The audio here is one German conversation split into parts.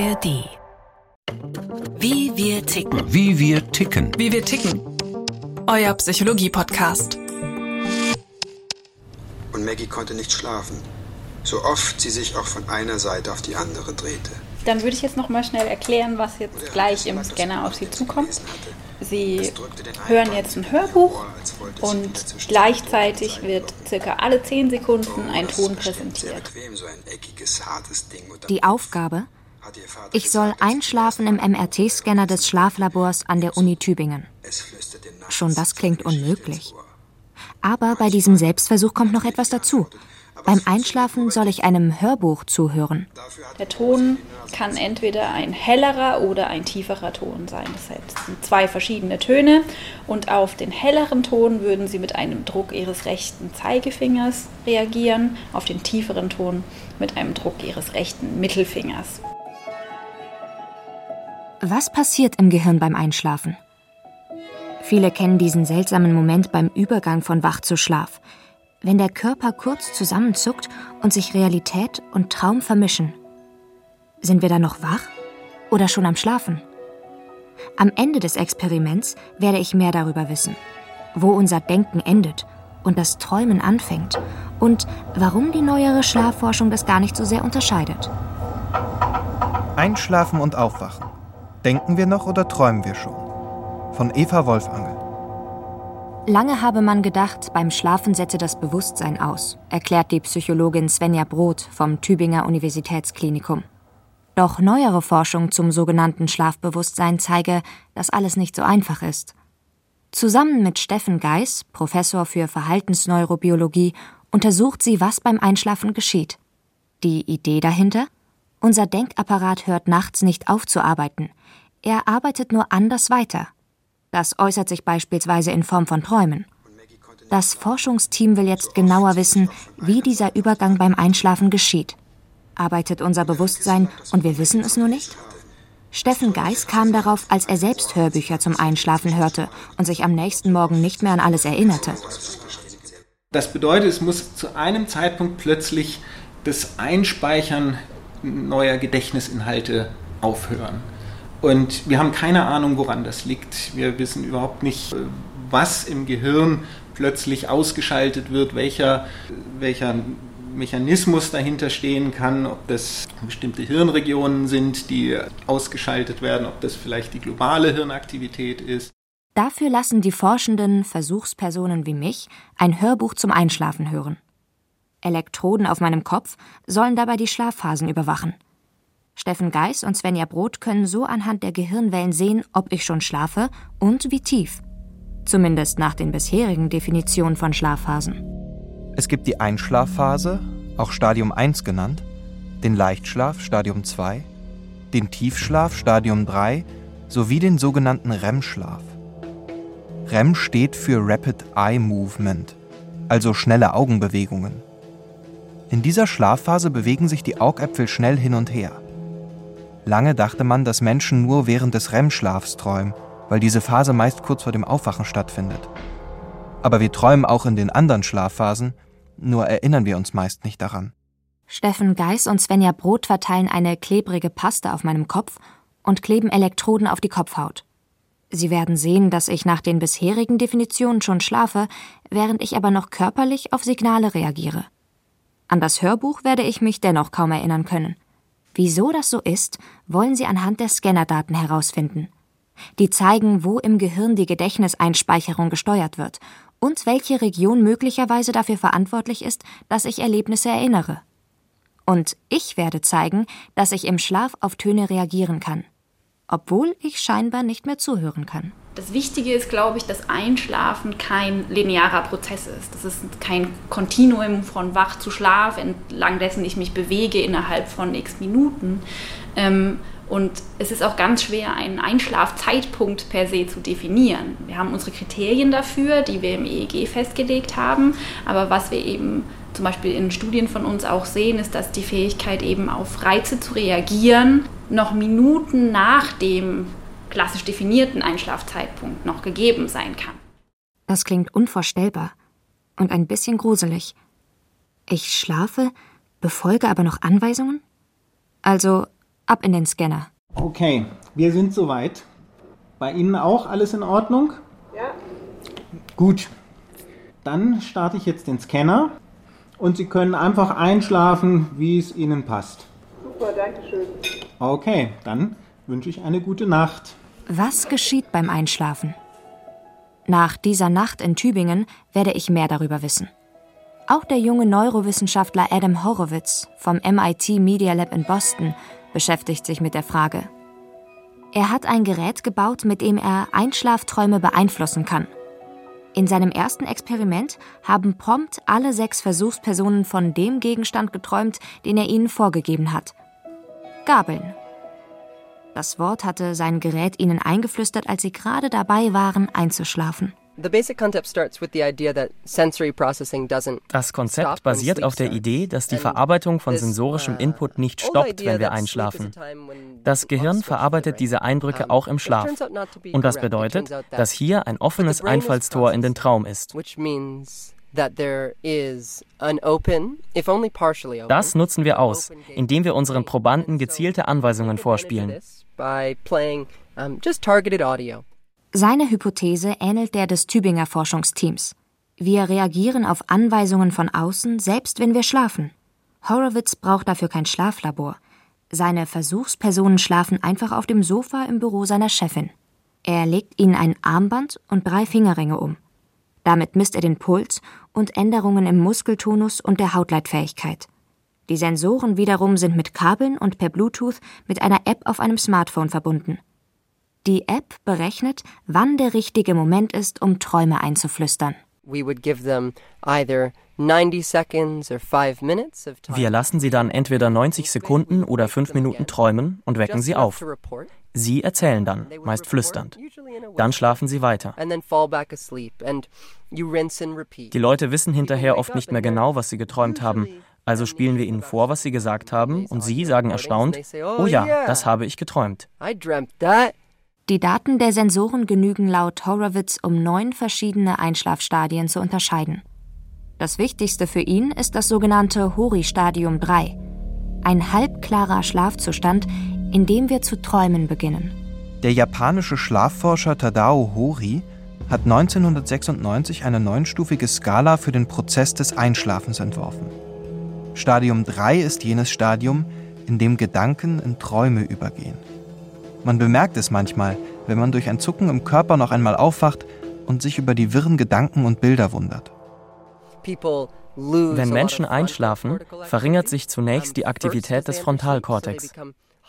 ARD. Wie wir ticken. Wie wir ticken. Wie wir ticken. Euer Psychologie-Podcast. Und Maggie konnte nicht schlafen, so oft sie sich auch von einer Seite auf die andere drehte. Dann würde ich jetzt noch mal schnell erklären, was jetzt gleich im Scanner auf Sie zukommt. Sie hören jetzt ein Hörbuch und gleichzeitig wird circa alle 10 Sekunden ein Ton präsentiert. Die Aufgabe? Ich soll einschlafen im MRT-Scanner des Schlaflabors an der Uni Tübingen. Schon das klingt unmöglich. Aber bei diesem Selbstversuch kommt noch etwas dazu. Beim Einschlafen soll ich einem Hörbuch zuhören. Der Ton kann entweder ein hellerer oder ein tieferer Ton sein. Das sind zwei verschiedene Töne und auf den helleren Ton würden Sie mit einem Druck Ihres rechten Zeigefingers reagieren, auf den tieferen Ton mit einem Druck Ihres rechten Mittelfingers. Was passiert im Gehirn beim Einschlafen? Viele kennen diesen seltsamen Moment beim Übergang von Wach zu Schlaf wenn der Körper kurz zusammenzuckt und sich Realität und Traum vermischen. Sind wir dann noch wach oder schon am Schlafen? Am Ende des Experiments werde ich mehr darüber wissen, wo unser Denken endet und das Träumen anfängt und warum die neuere Schlafforschung das gar nicht so sehr unterscheidet. Einschlafen und Aufwachen. Denken wir noch oder träumen wir schon? Von Eva Wolfangel. Lange habe man gedacht, beim Schlafen setze das Bewusstsein aus, erklärt die Psychologin Svenja Brot vom Tübinger Universitätsklinikum. Doch neuere Forschung zum sogenannten Schlafbewusstsein zeige, dass alles nicht so einfach ist. Zusammen mit Steffen Geis, Professor für Verhaltensneurobiologie, untersucht sie, was beim Einschlafen geschieht. Die Idee dahinter? Unser Denkapparat hört nachts nicht auf zu arbeiten. Er arbeitet nur anders weiter. Das äußert sich beispielsweise in Form von Träumen. Das Forschungsteam will jetzt genauer wissen, wie dieser Übergang beim Einschlafen geschieht. Arbeitet unser Bewusstsein und wir wissen es nur nicht? Steffen Geis kam darauf, als er selbst Hörbücher zum Einschlafen hörte und sich am nächsten Morgen nicht mehr an alles erinnerte. Das bedeutet, es muss zu einem Zeitpunkt plötzlich das Einspeichern neuer Gedächtnisinhalte aufhören. Und wir haben keine Ahnung, woran das liegt. Wir wissen überhaupt nicht, was im Gehirn plötzlich ausgeschaltet wird, welcher, welcher Mechanismus dahinter stehen kann, ob das bestimmte Hirnregionen sind, die ausgeschaltet werden, ob das vielleicht die globale Hirnaktivität ist. Dafür lassen die Forschenden Versuchspersonen wie mich ein Hörbuch zum Einschlafen hören. Elektroden auf meinem Kopf sollen dabei die Schlafphasen überwachen. Steffen Geis und Svenja Brot können so anhand der Gehirnwellen sehen, ob ich schon schlafe und wie tief. Zumindest nach den bisherigen Definitionen von Schlafphasen. Es gibt die Einschlafphase, auch Stadium 1 genannt, den Leichtschlaf Stadium 2, den Tiefschlaf Stadium 3 sowie den sogenannten REM-Schlaf. REM steht für Rapid Eye Movement, also schnelle Augenbewegungen. In dieser Schlafphase bewegen sich die Augäpfel schnell hin und her. Lange dachte man, dass Menschen nur während des REM-Schlafs träumen, weil diese Phase meist kurz vor dem Aufwachen stattfindet. Aber wir träumen auch in den anderen Schlafphasen, nur erinnern wir uns meist nicht daran. Steffen Geis und Svenja Brot verteilen eine klebrige Paste auf meinem Kopf und kleben Elektroden auf die Kopfhaut. Sie werden sehen, dass ich nach den bisherigen Definitionen schon schlafe, während ich aber noch körperlich auf Signale reagiere. An das Hörbuch werde ich mich dennoch kaum erinnern können. Wieso das so ist, wollen sie anhand der Scannerdaten herausfinden. Die zeigen, wo im Gehirn die Gedächtniseinspeicherung gesteuert wird und welche Region möglicherweise dafür verantwortlich ist, dass ich Erlebnisse erinnere. Und ich werde zeigen, dass ich im Schlaf auf Töne reagieren kann, obwohl ich scheinbar nicht mehr zuhören kann. Das Wichtige ist, glaube ich, dass Einschlafen kein linearer Prozess ist. Das ist kein Kontinuum von Wach zu Schlaf, entlang dessen ich mich bewege innerhalb von x Minuten. Ähm, und es ist auch ganz schwer, einen Einschlafzeitpunkt per se zu definieren. Wir haben unsere Kriterien dafür, die wir im EEG festgelegt haben. Aber was wir eben zum Beispiel in Studien von uns auch sehen, ist, dass die Fähigkeit eben auf Reize zu reagieren noch Minuten nach dem klassisch definierten Einschlafzeitpunkt noch gegeben sein kann. Das klingt unvorstellbar und ein bisschen gruselig. Ich schlafe, befolge aber noch Anweisungen? Also ab in den Scanner. Okay, wir sind soweit. Bei Ihnen auch alles in Ordnung? Ja. Gut. Dann starte ich jetzt den Scanner und Sie können einfach einschlafen, wie es Ihnen passt. Super, danke schön. Okay, dann wünsche ich eine gute Nacht. Was geschieht beim Einschlafen? Nach dieser Nacht in Tübingen werde ich mehr darüber wissen. Auch der junge Neurowissenschaftler Adam Horowitz vom MIT Media Lab in Boston beschäftigt sich mit der Frage. Er hat ein Gerät gebaut, mit dem er Einschlafträume beeinflussen kann. In seinem ersten Experiment haben prompt alle sechs Versuchspersonen von dem Gegenstand geträumt, den er ihnen vorgegeben hat. Gabeln. Das Wort hatte sein Gerät ihnen eingeflüstert, als sie gerade dabei waren, einzuschlafen. Das Konzept basiert auf der Idee, dass die Verarbeitung von sensorischem uh, Input nicht stoppt, wenn wir einschlafen. Das Gehirn verarbeitet diese Eindrücke auch im Schlaf. Und das bedeutet, dass hier ein offenes Einfallstor in den Traum ist. Das nutzen wir aus, indem wir unseren Probanden gezielte Anweisungen vorspielen. Seine Hypothese ähnelt der des Tübinger Forschungsteams. Wir reagieren auf Anweisungen von außen, selbst wenn wir schlafen. Horowitz braucht dafür kein Schlaflabor. Seine Versuchspersonen schlafen einfach auf dem Sofa im Büro seiner Chefin. Er legt ihnen ein Armband und drei Fingerringe um. Damit misst er den Puls und Änderungen im Muskeltonus und der Hautleitfähigkeit. Die Sensoren wiederum sind mit Kabeln und per Bluetooth mit einer App auf einem Smartphone verbunden. Die App berechnet, wann der richtige Moment ist, um Träume einzuflüstern. Wir lassen sie dann entweder 90 Sekunden oder 5 Minuten träumen und wecken sie auf. Sie erzählen dann, meist flüsternd. Dann schlafen sie weiter. Die Leute wissen hinterher oft nicht mehr genau, was sie geträumt haben. Also spielen wir ihnen vor, was sie gesagt haben, und sie sagen erstaunt, oh ja, das habe ich geträumt. Die Daten der Sensoren genügen laut Horowitz, um neun verschiedene Einschlafstadien zu unterscheiden. Das wichtigste für ihn ist das sogenannte Hori-Stadium 3, ein halbklarer Schlafzustand, in dem wir zu träumen beginnen. Der japanische Schlafforscher Tadao Hori hat 1996 eine neunstufige Skala für den Prozess des Einschlafens entworfen. Stadium 3 ist jenes Stadium, in dem Gedanken in Träume übergehen. Man bemerkt es manchmal, wenn man durch ein Zucken im Körper noch einmal aufwacht und sich über die wirren Gedanken und Bilder wundert. Wenn Menschen einschlafen, verringert sich zunächst die Aktivität des Frontalkortex.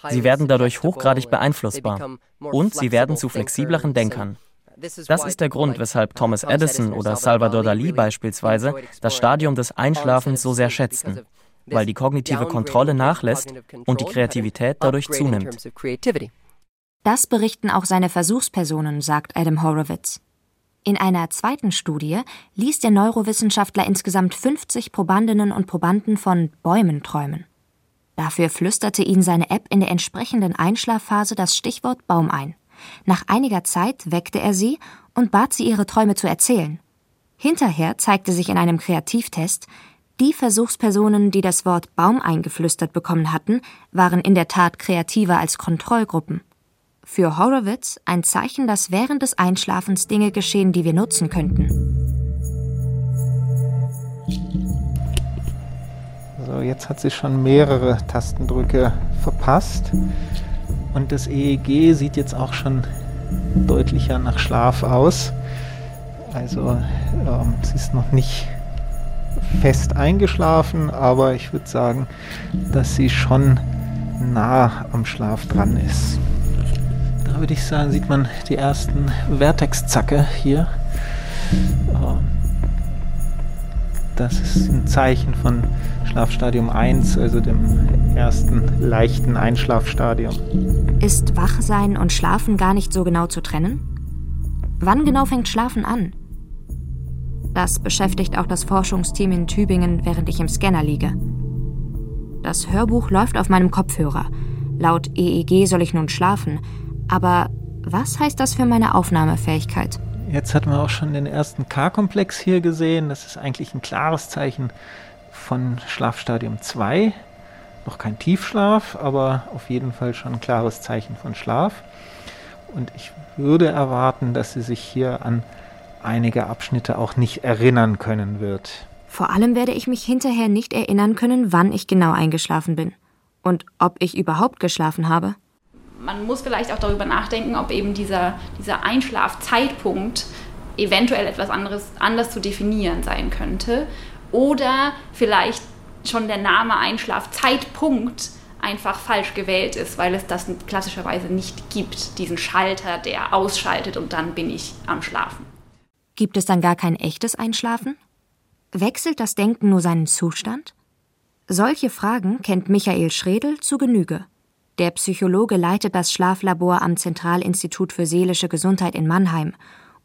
Sie werden dadurch hochgradig beeinflussbar und sie werden zu flexibleren Denkern. Das ist der Grund, weshalb Thomas Edison oder Salvador Dali beispielsweise das Stadium des Einschlafens so sehr schätzten, weil die kognitive Kontrolle nachlässt und die Kreativität dadurch zunimmt. Das berichten auch seine Versuchspersonen, sagt Adam Horowitz. In einer zweiten Studie ließ der Neurowissenschaftler insgesamt 50 Probandinnen und Probanden von Bäumen träumen. Dafür flüsterte ihnen seine App in der entsprechenden Einschlafphase das Stichwort Baum ein. Nach einiger Zeit weckte er sie und bat sie, ihre Träume zu erzählen. Hinterher zeigte sich in einem Kreativtest, die Versuchspersonen, die das Wort Baum eingeflüstert bekommen hatten, waren in der Tat kreativer als Kontrollgruppen. Für Horowitz ein Zeichen, dass während des Einschlafens Dinge geschehen, die wir nutzen könnten. So, jetzt hat sie schon mehrere Tastendrücke verpasst. Und das EEG sieht jetzt auch schon deutlicher nach Schlaf aus. Also ähm, sie ist noch nicht fest eingeschlafen, aber ich würde sagen, dass sie schon nah am Schlaf dran ist würde ich sagen, sieht man die ersten Vertex-Zacke hier. Ähm, das ist ein Zeichen von Schlafstadium 1, also dem ersten leichten Einschlafstadium. Ist Wachsein und Schlafen gar nicht so genau zu trennen? Wann genau fängt Schlafen an? Das beschäftigt auch das Forschungsteam in Tübingen, während ich im Scanner liege. Das Hörbuch läuft auf meinem Kopfhörer. Laut EEG soll ich nun schlafen, aber was heißt das für meine Aufnahmefähigkeit? Jetzt hatten wir auch schon den ersten K-Komplex hier gesehen. Das ist eigentlich ein klares Zeichen von Schlafstadium 2. noch kein Tiefschlaf, aber auf jeden Fall schon ein klares Zeichen von Schlaf. Und ich würde erwarten, dass sie sich hier an einige Abschnitte auch nicht erinnern können wird. Vor allem werde ich mich hinterher nicht erinnern können, wann ich genau eingeschlafen bin und ob ich überhaupt geschlafen habe. Man muss vielleicht auch darüber nachdenken, ob eben dieser, dieser Einschlafzeitpunkt eventuell etwas anderes anders zu definieren sein könnte oder vielleicht schon der Name Einschlafzeitpunkt einfach falsch gewählt ist, weil es das klassischerweise nicht gibt, diesen Schalter, der ausschaltet und dann bin ich am Schlafen. Gibt es dann gar kein echtes Einschlafen? Wechselt das Denken nur seinen Zustand? Solche Fragen kennt Michael Schredel zu Genüge. Der Psychologe leitet das Schlaflabor am Zentralinstitut für seelische Gesundheit in Mannheim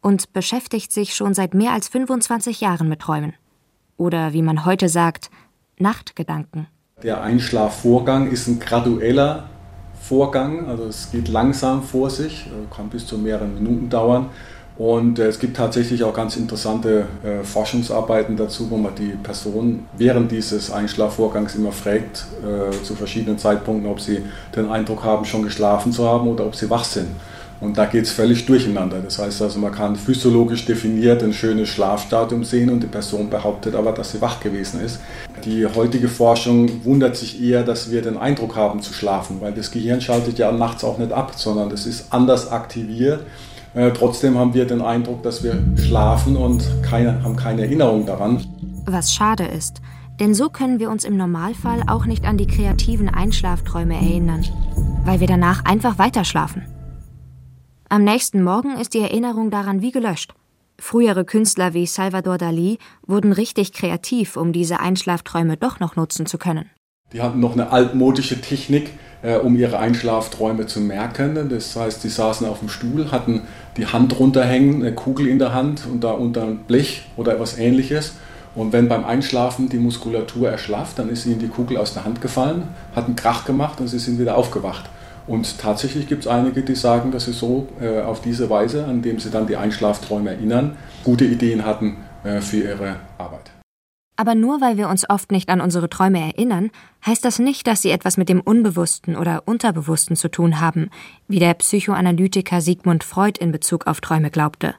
und beschäftigt sich schon seit mehr als 25 Jahren mit Träumen. Oder wie man heute sagt, Nachtgedanken. Der Einschlafvorgang ist ein gradueller Vorgang, also es geht langsam vor sich, kann bis zu mehreren Minuten dauern. Und äh, es gibt tatsächlich auch ganz interessante äh, Forschungsarbeiten dazu, wo man die Person während dieses Einschlafvorgangs immer fragt, äh, zu verschiedenen Zeitpunkten, ob sie den Eindruck haben, schon geschlafen zu haben oder ob sie wach sind. Und da geht es völlig durcheinander. Das heißt also, man kann physiologisch definiert ein schönes Schlafstadium sehen und die Person behauptet aber, dass sie wach gewesen ist. Die heutige Forschung wundert sich eher, dass wir den Eindruck haben zu schlafen, weil das Gehirn schaltet ja nachts auch nicht ab, sondern das ist anders aktiviert. Äh, trotzdem haben wir den Eindruck, dass wir schlafen und keine, haben keine Erinnerung daran. Was schade ist, denn so können wir uns im Normalfall auch nicht an die kreativen Einschlafträume erinnern, weil wir danach einfach weiterschlafen. Am nächsten Morgen ist die Erinnerung daran wie gelöscht. Frühere Künstler wie Salvador Dali wurden richtig kreativ, um diese Einschlafträume doch noch nutzen zu können. Die hatten noch eine altmodische Technik, um ihre Einschlafträume zu merken. Das heißt, sie saßen auf dem Stuhl, hatten die Hand runterhängen, eine Kugel in der Hand und da unter ein Blech oder etwas ähnliches. Und wenn beim Einschlafen die Muskulatur erschlafft, dann ist ihnen die Kugel aus der Hand gefallen, hat einen Krach gemacht und sie sind wieder aufgewacht. Und tatsächlich gibt es einige, die sagen, dass sie so äh, auf diese Weise, an dem sie dann die Einschlafträume erinnern, gute Ideen hatten äh, für ihre Arbeit. Aber nur weil wir uns oft nicht an unsere Träume erinnern, heißt das nicht, dass sie etwas mit dem Unbewussten oder Unterbewussten zu tun haben, wie der Psychoanalytiker Sigmund Freud in Bezug auf Träume glaubte.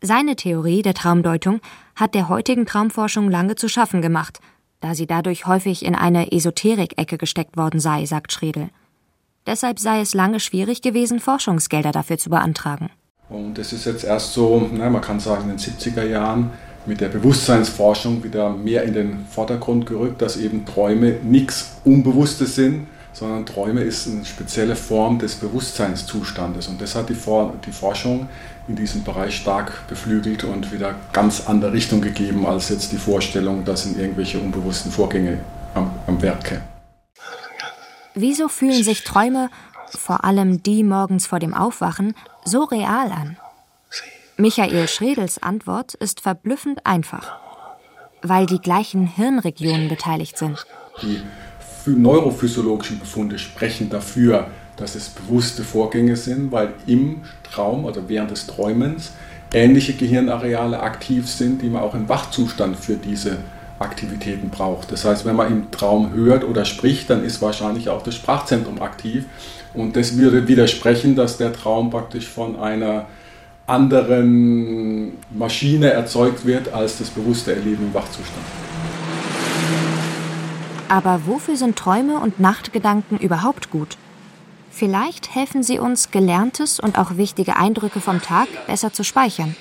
Seine Theorie der Traumdeutung hat der heutigen Traumforschung lange zu schaffen gemacht, da sie dadurch häufig in eine Esoterik-Ecke gesteckt worden sei, sagt Schredel. Deshalb sei es lange schwierig gewesen, Forschungsgelder dafür zu beantragen. Und es ist jetzt erst so, na, man kann sagen, in den 70er Jahren mit der Bewusstseinsforschung wieder mehr in den Vordergrund gerückt, dass eben Träume nichts Unbewusstes sind, sondern Träume ist eine spezielle Form des Bewusstseinszustandes. Und das hat die, For die Forschung in diesem Bereich stark beflügelt und wieder ganz andere Richtung gegeben als jetzt die Vorstellung, dass in irgendwelche unbewussten Vorgänge am, am Werk kämen. Wieso fühlen sich Träume, vor allem die morgens vor dem Aufwachen, so real an? Michael Schredels Antwort ist verblüffend einfach. Weil die gleichen Hirnregionen beteiligt sind. Die neurophysiologischen Befunde sprechen dafür, dass es bewusste Vorgänge sind, weil im Traum, also während des Träumens, ähnliche Gehirnareale aktiv sind, die man auch im Wachzustand für diese Aktivitäten braucht. Das heißt, wenn man im Traum hört oder spricht, dann ist wahrscheinlich auch das Sprachzentrum aktiv. Und das würde widersprechen, dass der Traum praktisch von einer anderen Maschine erzeugt wird als das bewusste Erleben im Wachzustand. Aber wofür sind Träume und Nachtgedanken überhaupt gut? Vielleicht helfen sie uns, gelerntes und auch wichtige Eindrücke vom Tag besser zu speichern.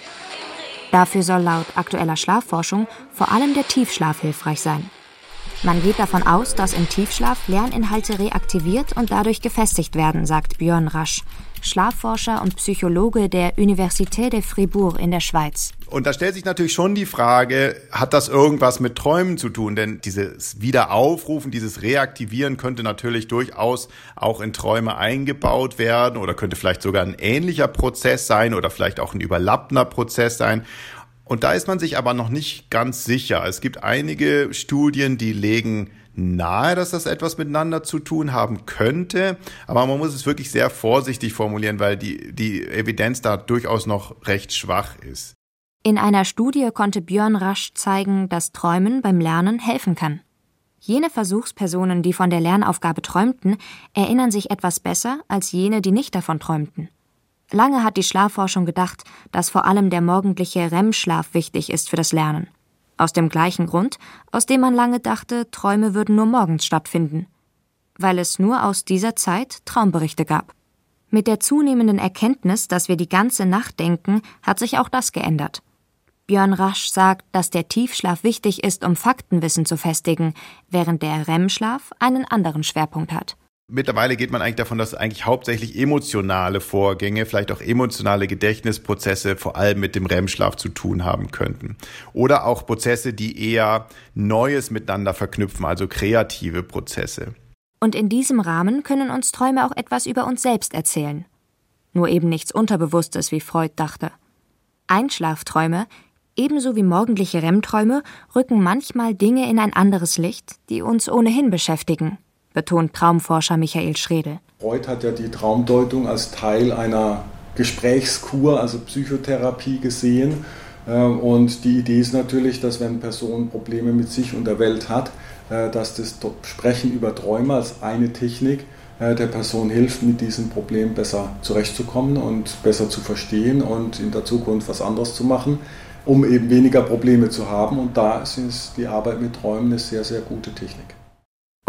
Dafür soll laut aktueller Schlafforschung vor allem der Tiefschlaf hilfreich sein. Man geht davon aus, dass im Tiefschlaf Lerninhalte reaktiviert und dadurch gefestigt werden, sagt Björn Rasch, Schlafforscher und Psychologe der Université de Fribourg in der Schweiz. Und da stellt sich natürlich schon die Frage, hat das irgendwas mit Träumen zu tun? Denn dieses Wiederaufrufen, dieses Reaktivieren könnte natürlich durchaus auch in Träume eingebaut werden oder könnte vielleicht sogar ein ähnlicher Prozess sein oder vielleicht auch ein überlappender Prozess sein. Und da ist man sich aber noch nicht ganz sicher. Es gibt einige Studien, die legen nahe, dass das etwas miteinander zu tun haben könnte. Aber man muss es wirklich sehr vorsichtig formulieren, weil die, die Evidenz da durchaus noch recht schwach ist. In einer Studie konnte Björn Rasch zeigen, dass Träumen beim Lernen helfen kann. Jene Versuchspersonen, die von der Lernaufgabe träumten, erinnern sich etwas besser als jene, die nicht davon träumten. Lange hat die Schlafforschung gedacht, dass vor allem der morgendliche REM-Schlaf wichtig ist für das Lernen. Aus dem gleichen Grund, aus dem man lange dachte, Träume würden nur morgens stattfinden. Weil es nur aus dieser Zeit Traumberichte gab. Mit der zunehmenden Erkenntnis, dass wir die ganze Nacht denken, hat sich auch das geändert. Björn Rasch sagt, dass der Tiefschlaf wichtig ist, um Faktenwissen zu festigen, während der REM-Schlaf einen anderen Schwerpunkt hat. Mittlerweile geht man eigentlich davon, dass eigentlich hauptsächlich emotionale Vorgänge, vielleicht auch emotionale Gedächtnisprozesse vor allem mit dem REM-Schlaf zu tun haben könnten. Oder auch Prozesse, die eher Neues miteinander verknüpfen, also kreative Prozesse. Und in diesem Rahmen können uns Träume auch etwas über uns selbst erzählen. Nur eben nichts Unterbewusstes, wie Freud dachte. Einschlafträume, ebenso wie morgendliche REM-Träume, rücken manchmal Dinge in ein anderes Licht, die uns ohnehin beschäftigen, betont Traumforscher Michael Schredel. Freud hat ja die Traumdeutung als Teil einer Gesprächskur, also Psychotherapie gesehen. Äh, und die Idee ist natürlich, dass wenn eine Person Probleme mit sich und der Welt hat, äh, dass das Sprechen über Träume als eine Technik äh, der Person hilft, mit diesem Problem besser zurechtzukommen und besser zu verstehen und in der Zukunft was anderes zu machen, um eben weniger Probleme zu haben. Und da ist die Arbeit mit Träumen eine sehr, sehr gute Technik.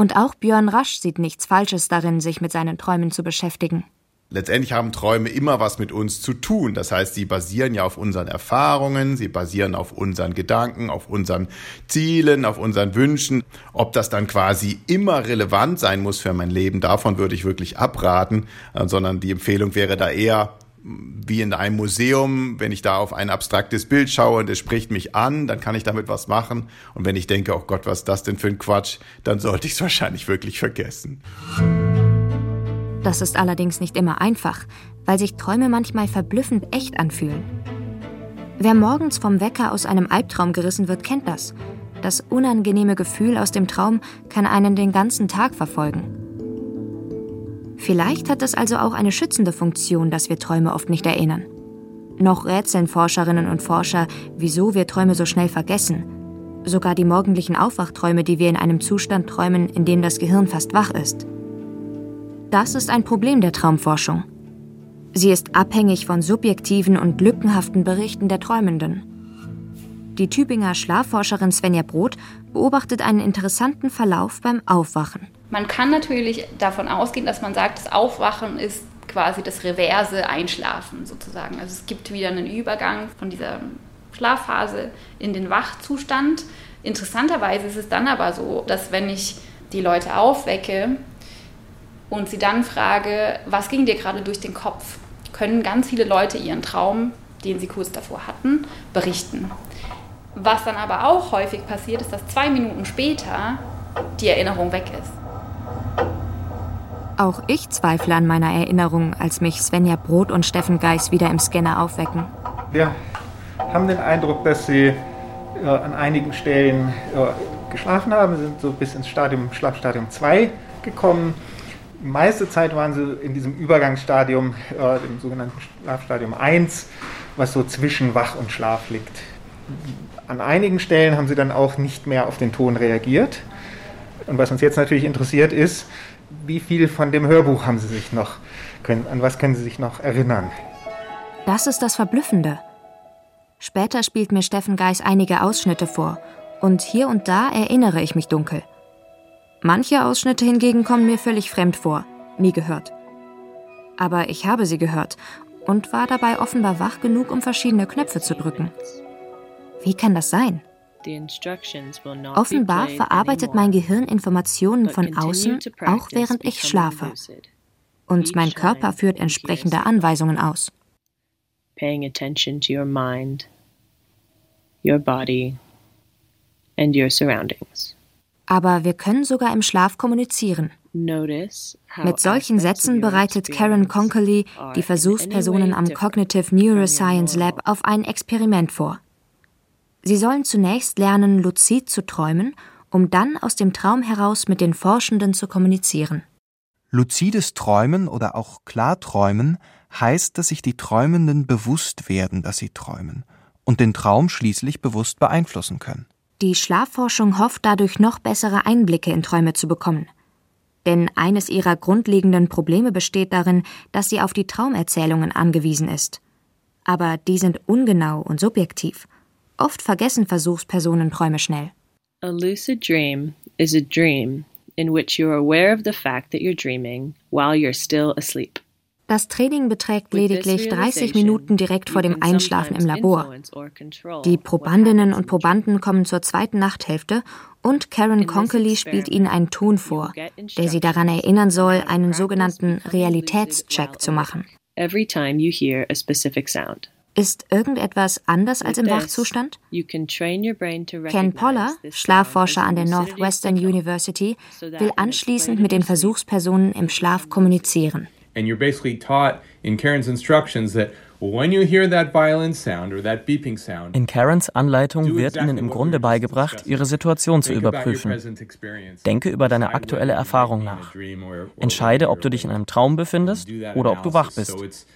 Und auch Björn Rasch sieht nichts Falsches darin, sich mit seinen Träumen zu beschäftigen. Letztendlich haben Träume immer was mit uns zu tun. Das heißt, sie basieren ja auf unseren Erfahrungen, sie basieren auf unseren Gedanken, auf unseren Zielen, auf unseren Wünschen. Ob das dann quasi immer relevant sein muss für mein Leben, davon würde ich wirklich abraten, äh, sondern die Empfehlung wäre da eher, wie in einem Museum, wenn ich da auf ein abstraktes Bild schaue und es spricht mich an, dann kann ich damit was machen. Und wenn ich denke, oh Gott, was ist das denn für ein Quatsch, dann sollte ich es wahrscheinlich wirklich vergessen. Das ist allerdings nicht immer einfach, weil sich Träume manchmal verblüffend echt anfühlen. Wer morgens vom Wecker aus einem Albtraum gerissen wird, kennt das. Das unangenehme Gefühl aus dem Traum kann einen den ganzen Tag verfolgen. Vielleicht hat es also auch eine schützende Funktion, dass wir Träume oft nicht erinnern. Noch rätseln Forscherinnen und Forscher, wieso wir Träume so schnell vergessen. Sogar die morgendlichen Aufwachträume, die wir in einem Zustand träumen, in dem das Gehirn fast wach ist. Das ist ein Problem der Traumforschung. Sie ist abhängig von subjektiven und lückenhaften Berichten der Träumenden. Die Tübinger Schlafforscherin Svenja Brot beobachtet einen interessanten Verlauf beim Aufwachen. Man kann natürlich davon ausgehen, dass man sagt, das Aufwachen ist quasi das reverse Einschlafen sozusagen. Also es gibt wieder einen Übergang von dieser Schlafphase in den Wachzustand. Interessanterweise ist es dann aber so, dass wenn ich die Leute aufwecke und sie dann frage, was ging dir gerade durch den Kopf, können ganz viele Leute ihren Traum, den sie kurz davor hatten, berichten. Was dann aber auch häufig passiert, ist, dass zwei Minuten später die Erinnerung weg ist. Auch ich zweifle an meiner Erinnerung, als mich Svenja Brot und Steffen Geis wieder im Scanner aufwecken. Wir haben den Eindruck, dass sie äh, an einigen Stellen äh, geschlafen haben, sind so bis ins Stadium, Schlafstadium 2 gekommen. Die meiste Zeit waren sie in diesem Übergangsstadium, äh, dem sogenannten Schlafstadium 1, was so zwischen Wach und Schlaf liegt. An einigen Stellen haben sie dann auch nicht mehr auf den Ton reagiert. Und was uns jetzt natürlich interessiert ist, wie viel von dem Hörbuch haben Sie sich noch, können, an was können Sie sich noch erinnern? Das ist das Verblüffende. Später spielt mir Steffen Geis einige Ausschnitte vor und hier und da erinnere ich mich dunkel. Manche Ausschnitte hingegen kommen mir völlig fremd vor, nie gehört. Aber ich habe sie gehört und war dabei offenbar wach genug, um verschiedene Knöpfe zu drücken. Wie kann das sein? Offenbar verarbeitet mein Gehirn Informationen von außen, auch während ich schlafe. Und mein Körper führt entsprechende Anweisungen aus. Paying attention to your mind, your body and your surroundings. Aber wir können sogar im Schlaf kommunizieren. Mit solchen Sätzen bereitet Karen Conkerly die Versuchspersonen am Cognitive Neuroscience Lab auf ein Experiment vor. Sie sollen zunächst lernen, luzid zu träumen, um dann aus dem Traum heraus mit den Forschenden zu kommunizieren. Luzides Träumen oder auch Klarträumen heißt, dass sich die Träumenden bewusst werden, dass sie träumen und den Traum schließlich bewusst beeinflussen können. Die Schlafforschung hofft dadurch noch bessere Einblicke in Träume zu bekommen. Denn eines ihrer grundlegenden Probleme besteht darin, dass sie auf die Traumerzählungen angewiesen ist. Aber die sind ungenau und subjektiv. Oft vergessen Versuchspersonen Träume schnell. A lucid dream is a dream in which you're aware of the fact that you're dreaming while you're still asleep. Das Training beträgt lediglich 30 Minuten direkt vor dem Einschlafen im Labor. Die Probandinnen und Probanden kommen zur zweiten Nachthälfte und Karen Conkley spielt ihnen einen Ton vor, der sie daran erinnern soll, einen sogenannten Realitätscheck zu machen. Ist irgendetwas anders als im Wachzustand? Ken Poller, Schlafforscher an der Northwestern University, will anschließend mit den Versuchspersonen im Schlaf kommunizieren. and you're basically taught in Karen's instructions that when you hear that violin sound or that beeping sound, in Karens Anleitung wird ihnen im Grunde beigebracht, ihre Situation zu überprüfen. Denke über deine aktuelle Erfahrung nach. Entscheide, ob du dich in einem Traum befindest oder ob du wach bist.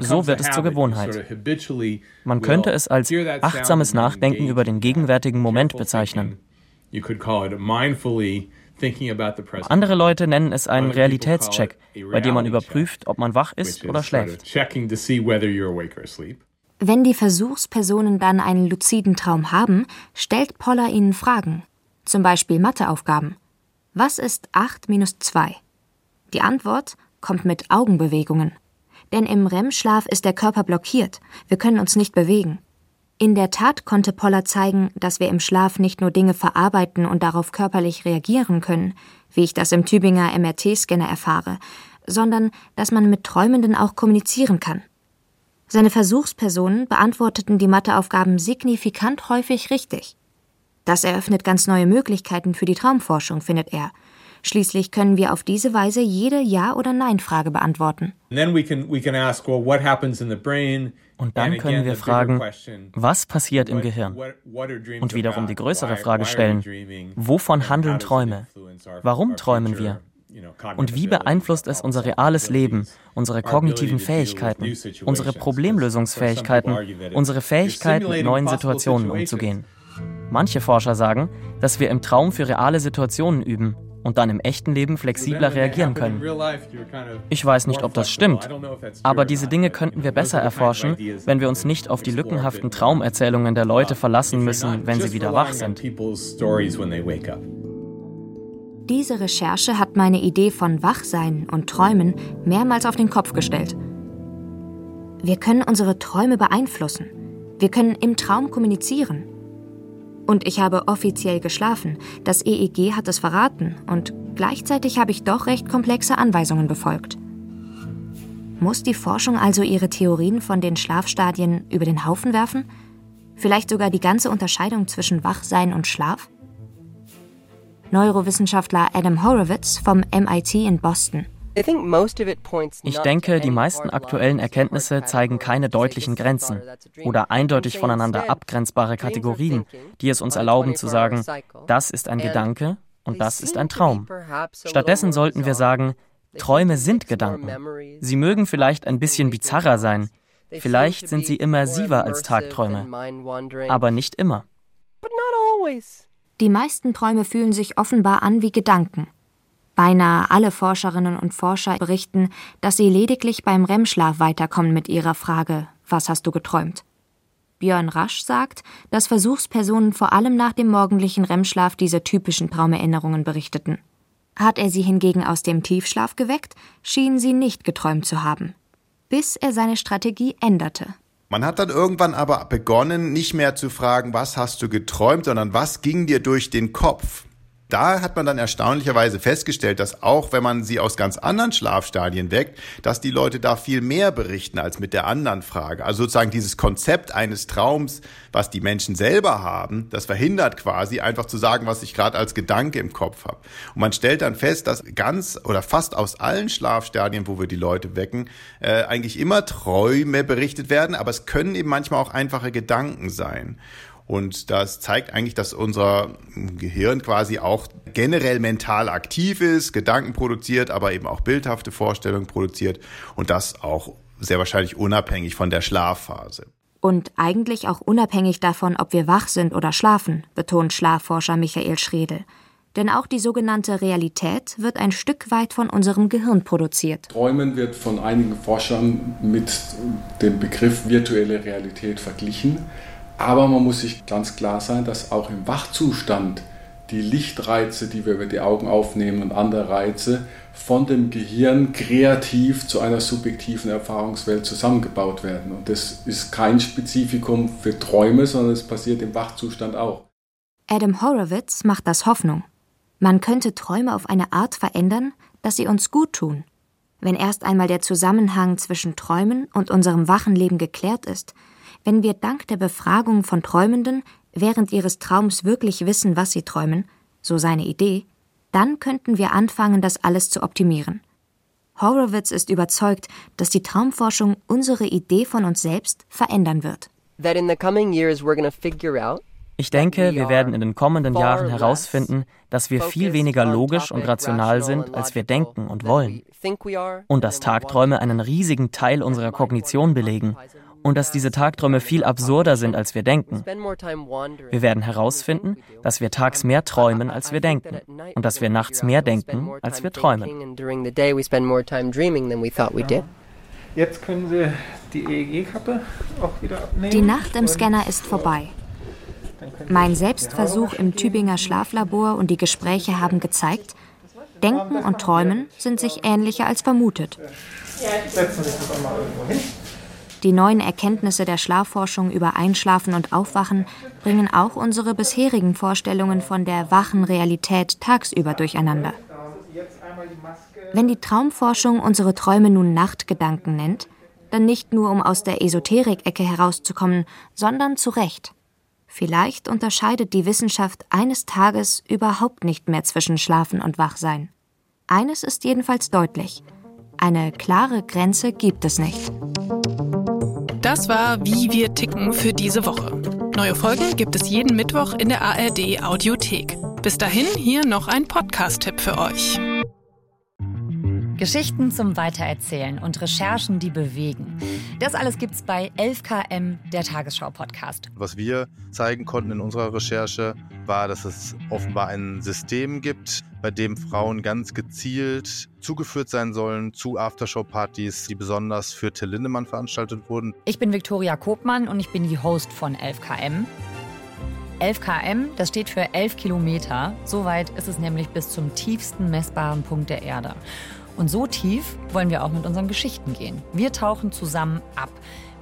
So wird es zur Gewohnheit. Man könnte es als achtsames Nachdenken über den gegenwärtigen Moment bezeichnen. Andere Leute nennen es einen Realitätscheck, bei dem man überprüft, ob man wach ist oder schläft. Wenn die Versuchspersonen dann einen luziden Traum haben, stellt Poller ihnen Fragen, zum Beispiel Matheaufgaben. Was ist 8 minus 2? Die Antwort kommt mit Augenbewegungen. Denn im REM-Schlaf ist der Körper blockiert, wir können uns nicht bewegen. In der Tat konnte Poller zeigen, dass wir im Schlaf nicht nur Dinge verarbeiten und darauf körperlich reagieren können, wie ich das im Tübinger MRT-Scanner erfahre, sondern dass man mit Träumenden auch kommunizieren kann. Seine Versuchspersonen beantworteten die Matheaufgaben signifikant häufig richtig. Das eröffnet ganz neue Möglichkeiten für die Traumforschung, findet er. Schließlich können wir auf diese Weise jede Ja- oder Nein-Frage beantworten. Und dann können wir fragen, was passiert im Gehirn? Und wiederum die größere Frage stellen, wovon handeln Träume? Warum träumen wir? Und wie beeinflusst es unser reales Leben, unsere kognitiven Fähigkeiten, unsere Problemlösungsfähigkeiten, unsere Fähigkeit, mit neuen Situationen umzugehen? Manche Forscher sagen, dass wir im Traum für reale Situationen üben und dann im echten Leben flexibler reagieren können. Ich weiß nicht, ob das stimmt, aber diese Dinge könnten wir besser erforschen, wenn wir uns nicht auf die lückenhaften Traumerzählungen der Leute verlassen müssen, wenn sie wieder wach sind. Diese Recherche hat meine Idee von Wachsein und Träumen mehrmals auf den Kopf gestellt. Wir können unsere Träume beeinflussen. Wir können im Traum kommunizieren. Und ich habe offiziell geschlafen. Das EEG hat es verraten und gleichzeitig habe ich doch recht komplexe Anweisungen befolgt. Muss die Forschung also ihre Theorien von den Schlafstadien über den Haufen werfen? Vielleicht sogar die ganze Unterscheidung zwischen Wachsein und Schlaf? Neurowissenschaftler Adam Horowitz vom MIT in Boston. Ich denke, die meisten aktuellen Erkenntnisse zeigen keine deutlichen Grenzen oder eindeutig voneinander abgrenzbare Kategorien, die es uns erlauben zu sagen, das ist ein Gedanke und das ist ein Traum. Stattdessen sollten wir sagen, Träume sind Gedanken. Sie mögen vielleicht ein bisschen bizarrer sein, vielleicht sind sie immersiver als Tagträume, aber nicht immer. Die meisten Träume fühlen sich offenbar an wie Gedanken. Beinahe alle Forscherinnen und Forscher berichten, dass sie lediglich beim REM-Schlaf weiterkommen mit ihrer Frage, was hast du geträumt? Björn Rasch sagt, dass Versuchspersonen vor allem nach dem morgendlichen REM-Schlaf diese typischen Traumerinnerungen berichteten. Hat er sie hingegen aus dem Tiefschlaf geweckt, schienen sie nicht geträumt zu haben. Bis er seine Strategie änderte. Man hat dann irgendwann aber begonnen, nicht mehr zu fragen, was hast du geträumt, sondern was ging dir durch den Kopf? Da hat man dann erstaunlicherweise festgestellt, dass auch wenn man sie aus ganz anderen Schlafstadien weckt, dass die Leute da viel mehr berichten als mit der anderen Frage. Also sozusagen dieses Konzept eines Traums, was die Menschen selber haben, das verhindert quasi einfach zu sagen, was ich gerade als Gedanke im Kopf habe. Und man stellt dann fest, dass ganz oder fast aus allen Schlafstadien, wo wir die Leute wecken, äh, eigentlich immer Träume berichtet werden, aber es können eben manchmal auch einfache Gedanken sein. Und das zeigt eigentlich, dass unser Gehirn quasi auch generell mental aktiv ist, Gedanken produziert, aber eben auch bildhafte Vorstellungen produziert und das auch sehr wahrscheinlich unabhängig von der Schlafphase. Und eigentlich auch unabhängig davon, ob wir wach sind oder schlafen, betont Schlafforscher Michael Schredel. Denn auch die sogenannte Realität wird ein Stück weit von unserem Gehirn produziert. Träumen wird von einigen Forschern mit dem Begriff virtuelle Realität verglichen. Aber man muss sich ganz klar sein, dass auch im Wachzustand die Lichtreize, die wir über die Augen aufnehmen und andere Reize von dem Gehirn kreativ zu einer subjektiven Erfahrungswelt zusammengebaut werden. Und das ist kein Spezifikum für Träume, sondern es passiert im Wachzustand auch. Adam Horowitz macht das Hoffnung. Man könnte Träume auf eine Art verändern, dass sie uns gut tun. Wenn erst einmal der Zusammenhang zwischen Träumen und unserem wachen Leben geklärt ist, wenn wir dank der Befragung von Träumenden während ihres Traums wirklich wissen, was sie träumen, so seine Idee, dann könnten wir anfangen, das alles zu optimieren. Horowitz ist überzeugt, dass die Traumforschung unsere Idee von uns selbst verändern wird. That in the coming years we're going to figure out ich denke, wir werden in den kommenden Jahren herausfinden, dass wir viel weniger logisch und rational sind, als wir denken und wollen. Und dass Tagträume einen riesigen Teil unserer Kognition belegen. Und dass diese Tagträume viel absurder sind, als wir denken. Wir werden herausfinden, dass wir tags mehr träumen, als wir denken. Und dass wir nachts mehr denken, als wir träumen. Jetzt können Sie die EEG-Kappe auch wieder abnehmen. Die Nacht im Scanner ist vorbei. Mein Selbstversuch im Tübinger Schlaflabor und die Gespräche haben gezeigt, Denken und Träumen sind sich ähnlicher als vermutet. Die neuen Erkenntnisse der Schlafforschung über Einschlafen und Aufwachen bringen auch unsere bisherigen Vorstellungen von der wachen Realität tagsüber durcheinander. Wenn die Traumforschung unsere Träume nun Nachtgedanken nennt, dann nicht nur um aus der Esoterik-Ecke herauszukommen, sondern zu Recht. Vielleicht unterscheidet die Wissenschaft eines Tages überhaupt nicht mehr zwischen Schlafen und Wachsein. Eines ist jedenfalls deutlich. Eine klare Grenze gibt es nicht. Das war Wie wir ticken für diese Woche. Neue Folgen gibt es jeden Mittwoch in der ARD Audiothek. Bis dahin hier noch ein Podcast-Tipp für euch. Geschichten zum Weitererzählen und Recherchen, die bewegen. Das alles gibt's bei 11KM, der Tagesschau-Podcast. Was wir zeigen konnten in unserer Recherche, war, dass es offenbar ein System gibt, bei dem Frauen ganz gezielt zugeführt sein sollen zu Aftershow-Partys, die besonders für Till Lindemann veranstaltet wurden. Ich bin Viktoria Kopmann und ich bin die Host von 11KM. 11 km, das steht für 11 Kilometer. So weit ist es nämlich bis zum tiefsten messbaren Punkt der Erde. Und so tief wollen wir auch mit unseren Geschichten gehen. Wir tauchen zusammen ab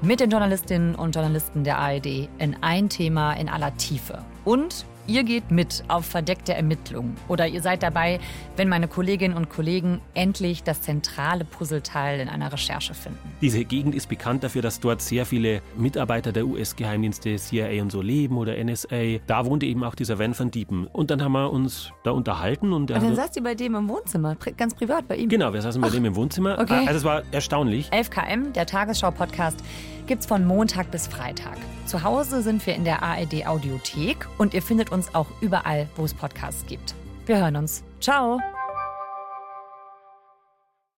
mit den Journalistinnen und Journalisten der ARD in ein Thema in aller Tiefe. Und Ihr geht mit auf verdeckte Ermittlungen oder ihr seid dabei, wenn meine Kolleginnen und Kollegen endlich das zentrale Puzzleteil in einer Recherche finden. Diese Gegend ist bekannt dafür, dass dort sehr viele Mitarbeiter der US-Geheimdienste, CIA und so leben oder NSA. Da wohnte eben auch dieser Van van Diepen. Und dann haben wir uns da unterhalten. Und, und dann saß ihr bei dem im Wohnzimmer, ganz privat bei ihm? Genau, wir saßen bei Ach, dem im Wohnzimmer. Okay. Also es war erstaunlich. 11KM, der Tagesschau-Podcast gibt's von Montag bis Freitag. Zu Hause sind wir in der ARD Audiothek und ihr findet uns auch überall, wo es Podcasts gibt. Wir hören uns. Ciao!